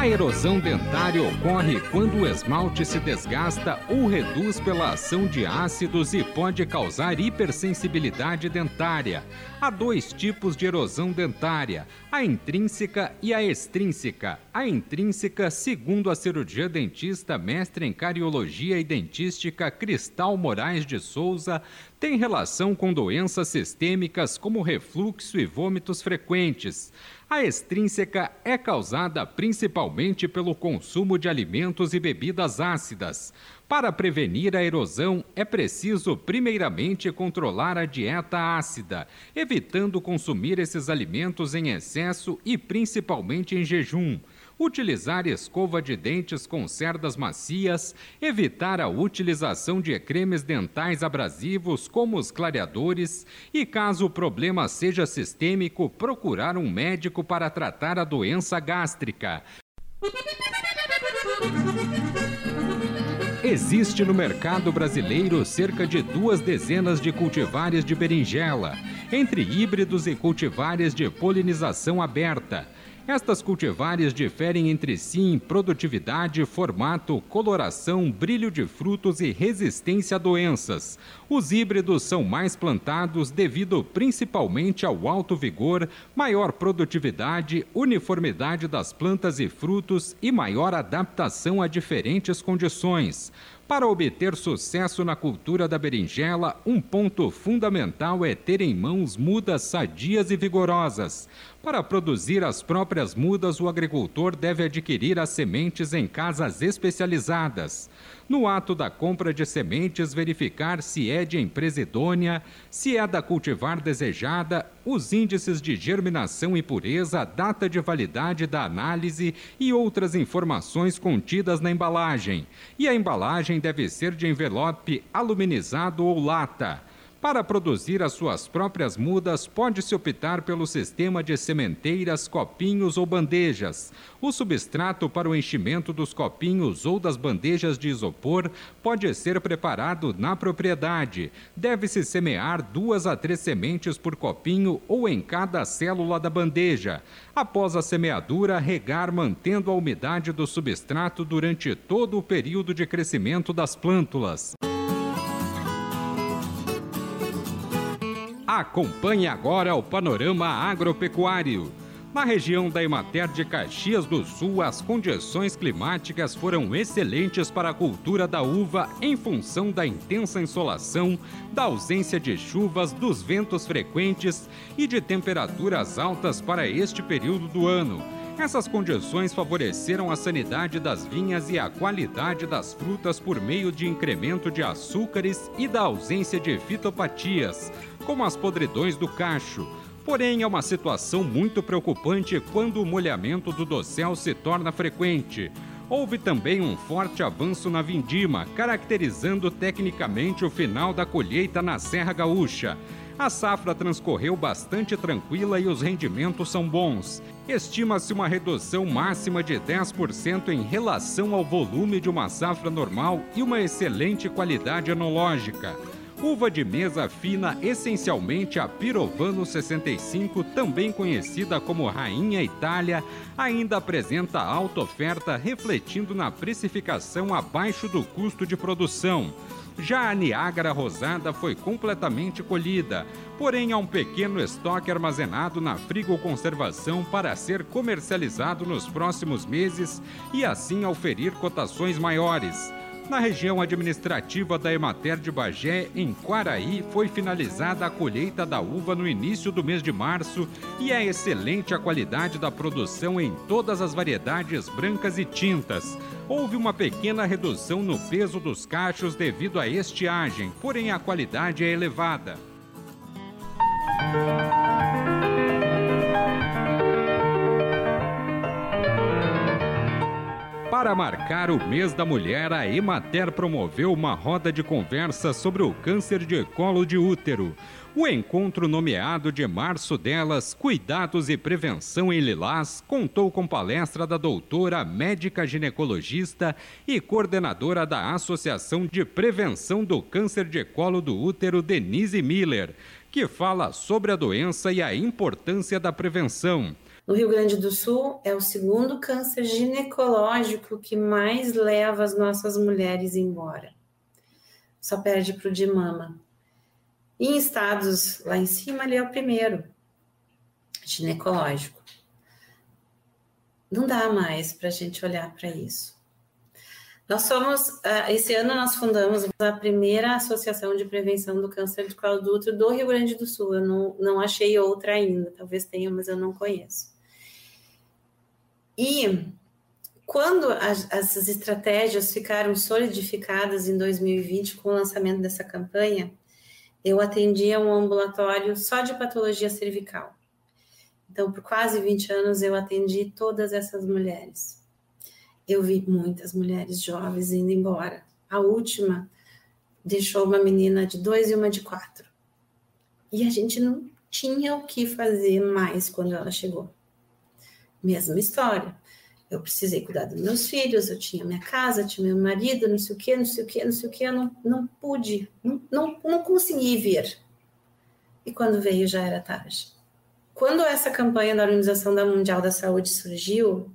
A erosão dentária ocorre quando o esmalte se desgasta ou reduz pela ação de ácidos e pode causar hipersensibilidade dentária. Há dois tipos de erosão dentária: a intrínseca e a extrínseca. A intrínseca, segundo a cirurgia dentista mestre em cariologia e dentística Cristal Moraes de Souza, tem relação com doenças sistêmicas como refluxo e vômitos frequentes. A extrínseca é causada principalmente pelo consumo de alimentos e bebidas ácidas. Para prevenir a erosão, é preciso, primeiramente, controlar a dieta ácida, evitando consumir esses alimentos em excesso e principalmente em jejum utilizar escova de dentes com cerdas macias, evitar a utilização de cremes dentais abrasivos como os clareadores e, caso o problema seja sistêmico, procurar um médico para tratar a doença gástrica. Existe no mercado brasileiro cerca de duas dezenas de cultivares de berinjela, entre híbridos e cultivares de polinização aberta. Estas cultivares diferem entre si em produtividade, formato, coloração, brilho de frutos e resistência a doenças. Os híbridos são mais plantados devido principalmente ao alto vigor, maior produtividade, uniformidade das plantas e frutos e maior adaptação a diferentes condições. Para obter sucesso na cultura da berinjela, um ponto fundamental é ter em mãos mudas sadias e vigorosas. Para produzir as próprias mudas, o agricultor deve adquirir as sementes em casas especializadas. No ato da compra de sementes, verificar se é de empresa idônea, se é da cultivar desejada, os índices de germinação e pureza, data de validade da análise e outras informações contidas na embalagem. E a embalagem deve ser de envelope aluminizado ou lata. Para produzir as suas próprias mudas, pode-se optar pelo sistema de sementeiras, copinhos ou bandejas. O substrato para o enchimento dos copinhos ou das bandejas de isopor pode ser preparado na propriedade. Deve-se semear duas a três sementes por copinho ou em cada célula da bandeja. Após a semeadura, regar mantendo a umidade do substrato durante todo o período de crescimento das plântulas. Acompanhe agora o panorama agropecuário. Na região da Emater de Caxias do Sul, as condições climáticas foram excelentes para a cultura da uva em função da intensa insolação, da ausência de chuvas, dos ventos frequentes e de temperaturas altas para este período do ano. Essas condições favoreceram a sanidade das vinhas e a qualidade das frutas por meio de incremento de açúcares e da ausência de fitopatias, como as podridões do cacho. Porém, é uma situação muito preocupante quando o molhamento do dossel se torna frequente. Houve também um forte avanço na vindima, caracterizando tecnicamente o final da colheita na Serra Gaúcha. A safra transcorreu bastante tranquila e os rendimentos são bons. Estima-se uma redução máxima de 10% em relação ao volume de uma safra normal e uma excelente qualidade enológica. Uva de mesa fina, essencialmente a Pirovano 65, também conhecida como Rainha Itália, ainda apresenta alta oferta, refletindo na precificação abaixo do custo de produção. Já a Niágara Rosada foi completamente colhida, porém há um pequeno estoque armazenado na frigoconservação para ser comercializado nos próximos meses e assim oferir cotações maiores. Na região administrativa da Emater de Bagé, em Quaraí, foi finalizada a colheita da uva no início do mês de março e é excelente a qualidade da produção em todas as variedades brancas e tintas. Houve uma pequena redução no peso dos cachos devido à estiagem, porém a qualidade é elevada. Para marcar o mês da mulher, a Emater promoveu uma roda de conversa sobre o câncer de colo de útero. O encontro nomeado de março delas, Cuidados e Prevenção em Lilás, contou com palestra da doutora médica ginecologista e coordenadora da Associação de Prevenção do Câncer de Colo do Útero, Denise Miller, que fala sobre a doença e a importância da prevenção. No Rio Grande do Sul, é o segundo câncer ginecológico que mais leva as nossas mulheres embora. Só perde para o de mama. em estados lá em cima, ele é o primeiro, ginecológico. Não dá mais para a gente olhar para isso. Nós somos, ah, esse ano nós fundamos a primeira associação de prevenção do câncer de colo do útero do Rio Grande do Sul. Eu não, não achei outra ainda, talvez tenha, mas eu não conheço. E quando as, essas estratégias ficaram solidificadas em 2020 com o lançamento dessa campanha, eu atendia um ambulatório só de patologia cervical. Então, por quase 20 anos, eu atendi todas essas mulheres eu vi muitas mulheres jovens indo embora. A última deixou uma menina de dois e uma de quatro. E a gente não tinha o que fazer mais quando ela chegou. Mesma história. Eu precisei cuidar dos meus filhos, eu tinha minha casa, tinha meu marido, não sei o que, não sei o que, não sei o que, eu não, não pude, não, não, não consegui vir. E quando veio já era tarde. Quando essa campanha da Organização Mundial da Saúde surgiu,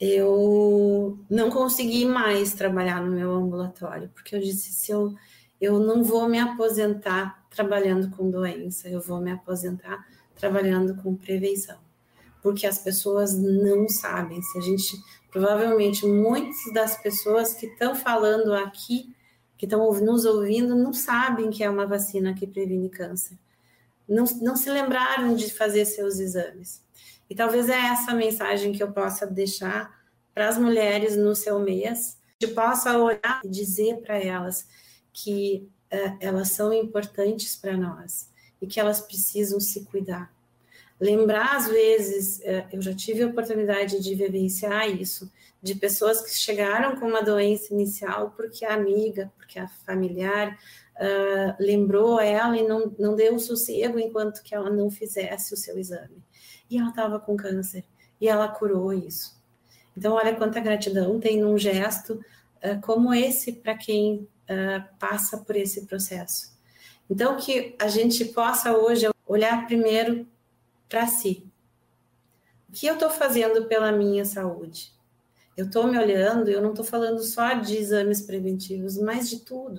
eu não consegui mais trabalhar no meu ambulatório, porque eu disse: se eu, eu não vou me aposentar trabalhando com doença, eu vou me aposentar trabalhando com prevenção. Porque as pessoas não sabem. Se a gente, provavelmente, muitas das pessoas que estão falando aqui, que estão nos ouvindo, não sabem que é uma vacina que previne câncer. Não, não se lembraram de fazer seus exames. E talvez é essa mensagem que eu possa deixar para as mulheres no seu mês, que possa olhar e dizer para elas que uh, elas são importantes para nós e que elas precisam se cuidar. Lembrar, às vezes, uh, eu já tive a oportunidade de vivenciar isso, de pessoas que chegaram com uma doença inicial porque a amiga, porque a familiar uh, lembrou ela e não, não deu sossego enquanto que ela não fizesse o seu exame e ela estava com câncer e ela curou isso. Então, olha quanta gratidão tem num gesto uh, como esse para quem uh, passa por esse processo. Então, que a gente possa hoje olhar primeiro para si. O que eu estou fazendo pela minha saúde? Eu estou me olhando, eu não estou falando só de exames preventivos, mas de tudo.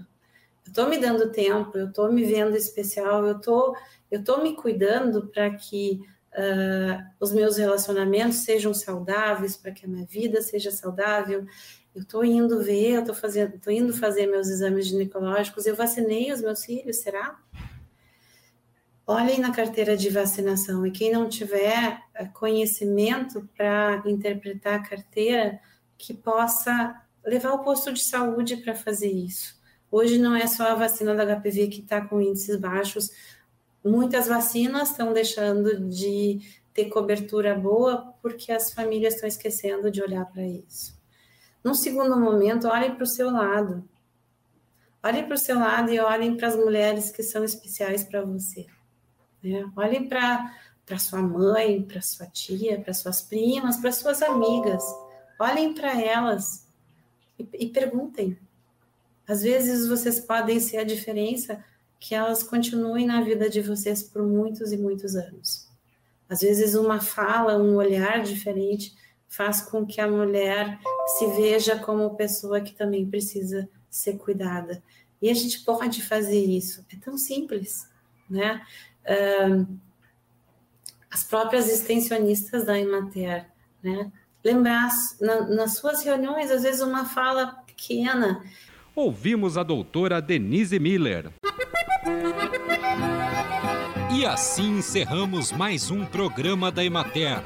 Eu estou me dando tempo, eu estou me vendo especial, eu tô, estou me cuidando para que uh, os meus relacionamentos sejam saudáveis, para que a minha vida seja saudável. Eu estou indo ver, eu estou fazendo, estou indo fazer meus exames ginecológicos, eu vacinei os meus filhos, será? Olhem na carteira de vacinação e quem não tiver ah, conhecimento para interpretar a carteira, que possa levar o posto de saúde para fazer isso. Hoje não é só a vacina da HPV que está com índices baixos, muitas vacinas estão deixando de ter cobertura boa porque as famílias estão esquecendo de olhar para isso. Num segundo momento, olhem para o seu lado. Olhem para o seu lado e olhem para as mulheres que são especiais para você. Né? Olhem para sua mãe, para sua tia, para suas primas, para suas amigas. Olhem para elas e, e perguntem. Às vezes vocês podem ser a diferença que elas continuem na vida de vocês por muitos e muitos anos. Às vezes, uma fala, um olhar diferente faz com que a mulher se veja como pessoa que também precisa ser cuidada. E a gente pode fazer isso, é tão simples, né? As próprias extensionistas da Imater, né? Lembrar na, nas suas reuniões, às vezes, uma fala pequena. Ouvimos a doutora Denise Miller. E assim encerramos mais um programa da Emater.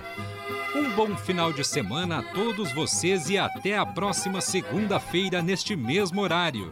Um bom final de semana a todos vocês e até a próxima segunda-feira neste mesmo horário.